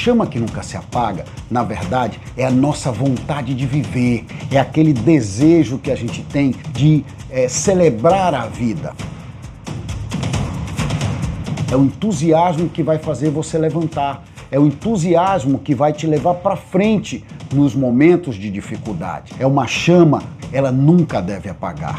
chama que nunca se apaga, na verdade, é a nossa vontade de viver, é aquele desejo que a gente tem de é, celebrar a vida. É o entusiasmo que vai fazer você levantar, é o entusiasmo que vai te levar para frente nos momentos de dificuldade. É uma chama, ela nunca deve apagar.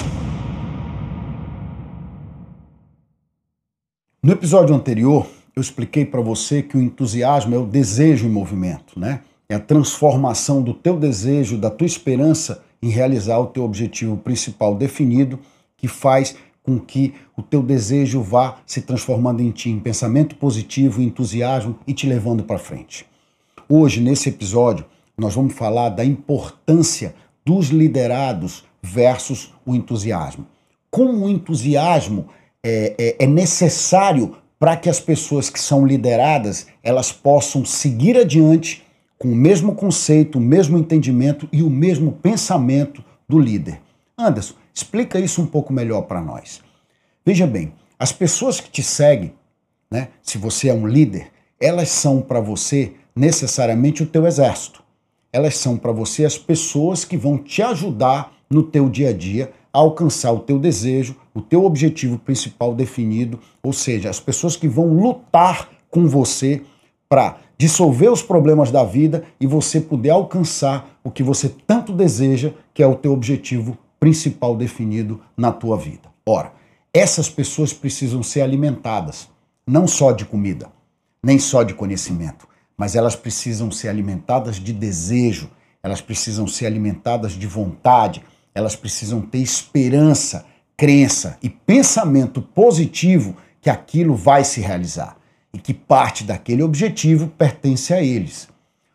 No episódio anterior, eu expliquei para você que o entusiasmo é o desejo em movimento, né? É a transformação do teu desejo, da tua esperança em realizar o teu objetivo principal definido, que faz com que o teu desejo vá se transformando em ti, em pensamento positivo, em entusiasmo e te levando para frente. Hoje, nesse episódio, nós vamos falar da importância dos liderados versus o entusiasmo. Como o entusiasmo é, é, é necessário para que as pessoas que são lideradas elas possam seguir adiante com o mesmo conceito, o mesmo entendimento e o mesmo pensamento do líder. Anderson, explica isso um pouco melhor para nós. Veja bem, as pessoas que te seguem, né, se você é um líder, elas são para você necessariamente o teu exército. Elas são para você as pessoas que vão te ajudar no teu dia a dia a alcançar o teu desejo, o teu objetivo principal definido, ou seja, as pessoas que vão lutar com você para dissolver os problemas da vida e você poder alcançar o que você tanto deseja, que é o teu objetivo principal definido na tua vida. Ora, essas pessoas precisam ser alimentadas, não só de comida, nem só de conhecimento, mas elas precisam ser alimentadas de desejo, elas precisam ser alimentadas de vontade, elas precisam ter esperança, crença e pensamento positivo que aquilo vai se realizar e que parte daquele objetivo pertence a eles.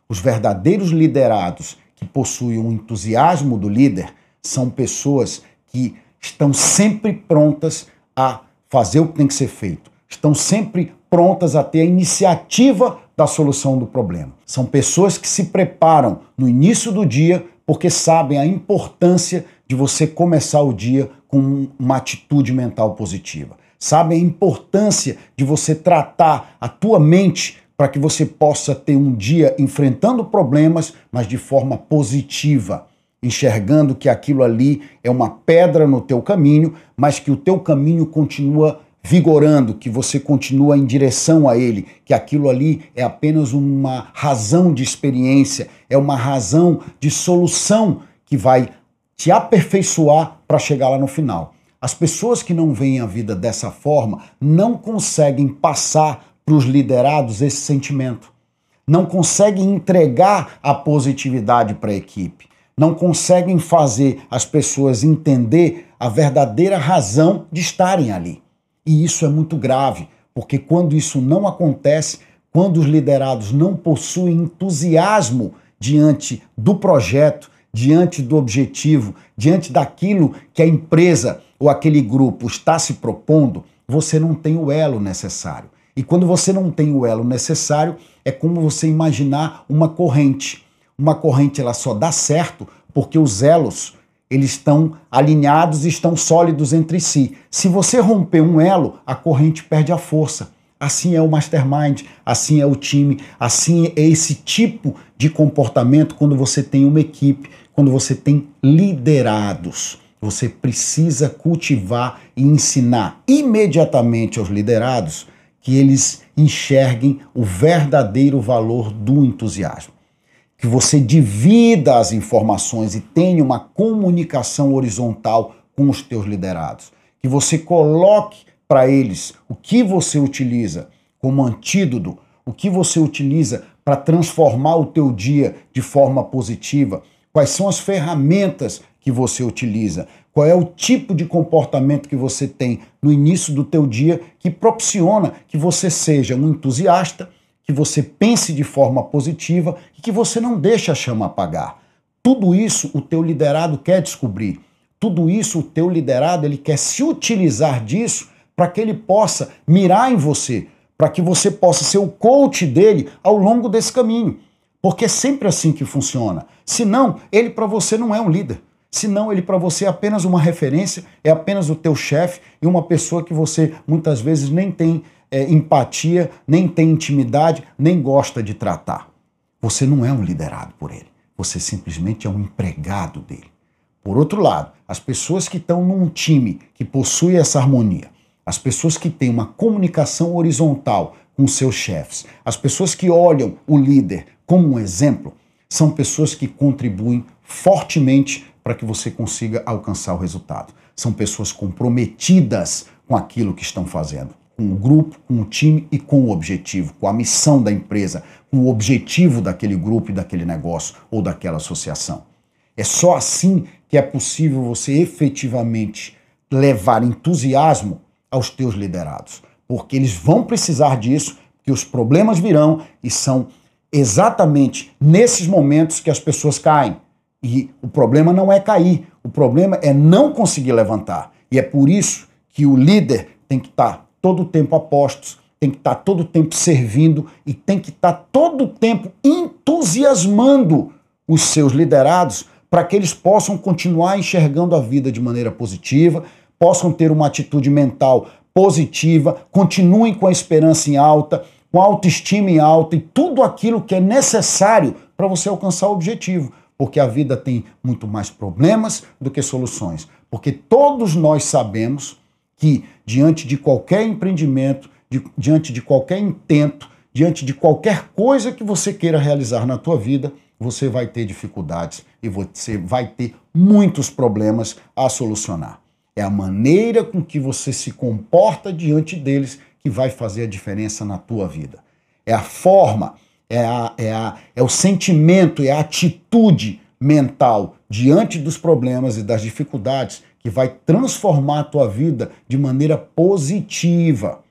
Os verdadeiros liderados que possuem o entusiasmo do líder são pessoas que estão sempre prontas a fazer o que tem que ser feito, estão sempre prontas a ter a iniciativa da solução do problema. São pessoas que se preparam no início do dia porque sabem a importância de você começar o dia com uma atitude mental positiva. Sabem a importância de você tratar a tua mente para que você possa ter um dia enfrentando problemas, mas de forma positiva, enxergando que aquilo ali é uma pedra no teu caminho, mas que o teu caminho continua vigorando, que você continua em direção a ele, que aquilo ali é apenas uma razão de experiência, é uma razão de solução que vai te aperfeiçoar para chegar lá no final. As pessoas que não veem a vida dessa forma não conseguem passar para os liderados esse sentimento. Não conseguem entregar a positividade para a equipe. Não conseguem fazer as pessoas entender a verdadeira razão de estarem ali. E isso é muito grave, porque quando isso não acontece, quando os liderados não possuem entusiasmo diante do projeto, diante do objetivo, diante daquilo que a empresa ou aquele grupo está se propondo, você não tem o elo necessário. E quando você não tem o elo necessário, é como você imaginar uma corrente. Uma corrente ela só dá certo porque os elos eles estão alinhados e estão sólidos entre si. Se você romper um elo, a corrente perde a força. Assim é o mastermind, assim é o time, assim é esse tipo de comportamento quando você tem uma equipe, quando você tem liderados. Você precisa cultivar e ensinar imediatamente aos liderados que eles enxerguem o verdadeiro valor do entusiasmo que você divida as informações e tenha uma comunicação horizontal com os teus liderados, que você coloque para eles o que você utiliza como antídoto, o que você utiliza para transformar o teu dia de forma positiva, quais são as ferramentas que você utiliza, qual é o tipo de comportamento que você tem no início do teu dia que propiciona que você seja um entusiasta, que você pense de forma positiva e que você não deixe a chama apagar. Tudo isso o teu liderado quer descobrir. Tudo isso o teu liderado ele quer se utilizar disso para que ele possa mirar em você, para que você possa ser o coach dele ao longo desse caminho. Porque é sempre assim que funciona. Senão, ele para você não é um líder. Senão, ele para você é apenas uma referência, é apenas o teu chefe e uma pessoa que você muitas vezes nem tem é, empatia, nem tem intimidade, nem gosta de tratar. Você não é um liderado por ele. Você simplesmente é um empregado dele. Por outro lado, as pessoas que estão num time que possui essa harmonia, as pessoas que têm uma comunicação horizontal com seus chefes, as pessoas que olham o líder como um exemplo, são pessoas que contribuem fortemente para que você consiga alcançar o resultado. São pessoas comprometidas com aquilo que estão fazendo, com o grupo, com o time e com o objetivo, com a missão da empresa, com o objetivo daquele grupo e daquele negócio ou daquela associação. É só assim que é possível você efetivamente levar entusiasmo aos teus liderados, porque eles vão precisar disso, que os problemas virão e são exatamente nesses momentos que as pessoas caem. E o problema não é cair, o problema é não conseguir levantar. E é por isso que o líder tem que estar todo o tempo a postos, tem que estar todo o tempo servindo e tem que estar todo o tempo entusiasmando os seus liderados para que eles possam continuar enxergando a vida de maneira positiva, possam ter uma atitude mental positiva, continuem com a esperança em alta, com a autoestima em alta e tudo aquilo que é necessário para você alcançar o objetivo. Porque a vida tem muito mais problemas do que soluções. Porque todos nós sabemos que, diante de qualquer empreendimento, de, diante de qualquer intento, diante de qualquer coisa que você queira realizar na tua vida, você vai ter dificuldades e você vai ter muitos problemas a solucionar. É a maneira com que você se comporta diante deles que vai fazer a diferença na tua vida. É a forma, é, a, é, a, é o sentimento, é a atitude mental diante dos problemas e das dificuldades que vai transformar a tua vida de maneira positiva,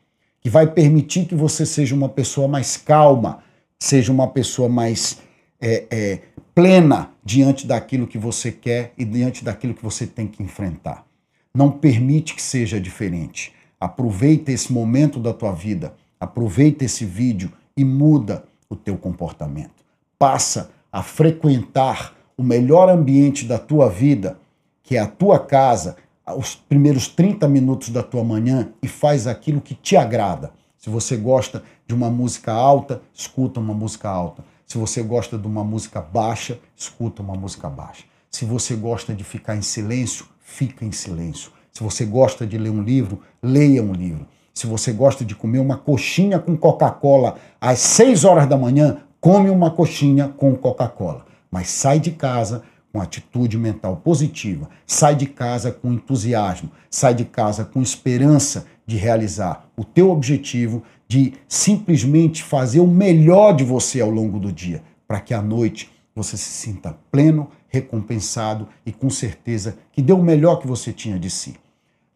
que vai permitir que você seja uma pessoa mais calma, seja uma pessoa mais é, é, plena diante daquilo que você quer e diante daquilo que você tem que enfrentar. Não permite que seja diferente. Aproveita esse momento da tua vida, aproveita esse vídeo e muda o teu comportamento. Passa a frequentar o melhor ambiente da tua vida, que é a tua casa, os primeiros 30 minutos da tua manhã e faz aquilo que te agrada. Se você gosta de uma música alta, escuta uma música alta. Se você gosta de uma música baixa, escuta uma música baixa. Se você gosta de ficar em silêncio, fica em silêncio. Se você gosta de ler um livro, leia um livro. Se você gosta de comer uma coxinha com Coca-Cola às 6 horas da manhã, come uma coxinha com Coca-Cola. Mas sai de casa com atitude mental positiva, sai de casa com entusiasmo, sai de casa com esperança de realizar o teu objetivo, de simplesmente fazer o melhor de você ao longo do dia, para que à noite você se sinta pleno, recompensado e com certeza que deu o melhor que você tinha de si.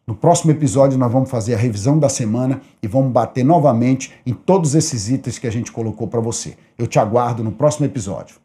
No próximo episódio, nós vamos fazer a revisão da semana e vamos bater novamente em todos esses itens que a gente colocou para você. Eu te aguardo no próximo episódio.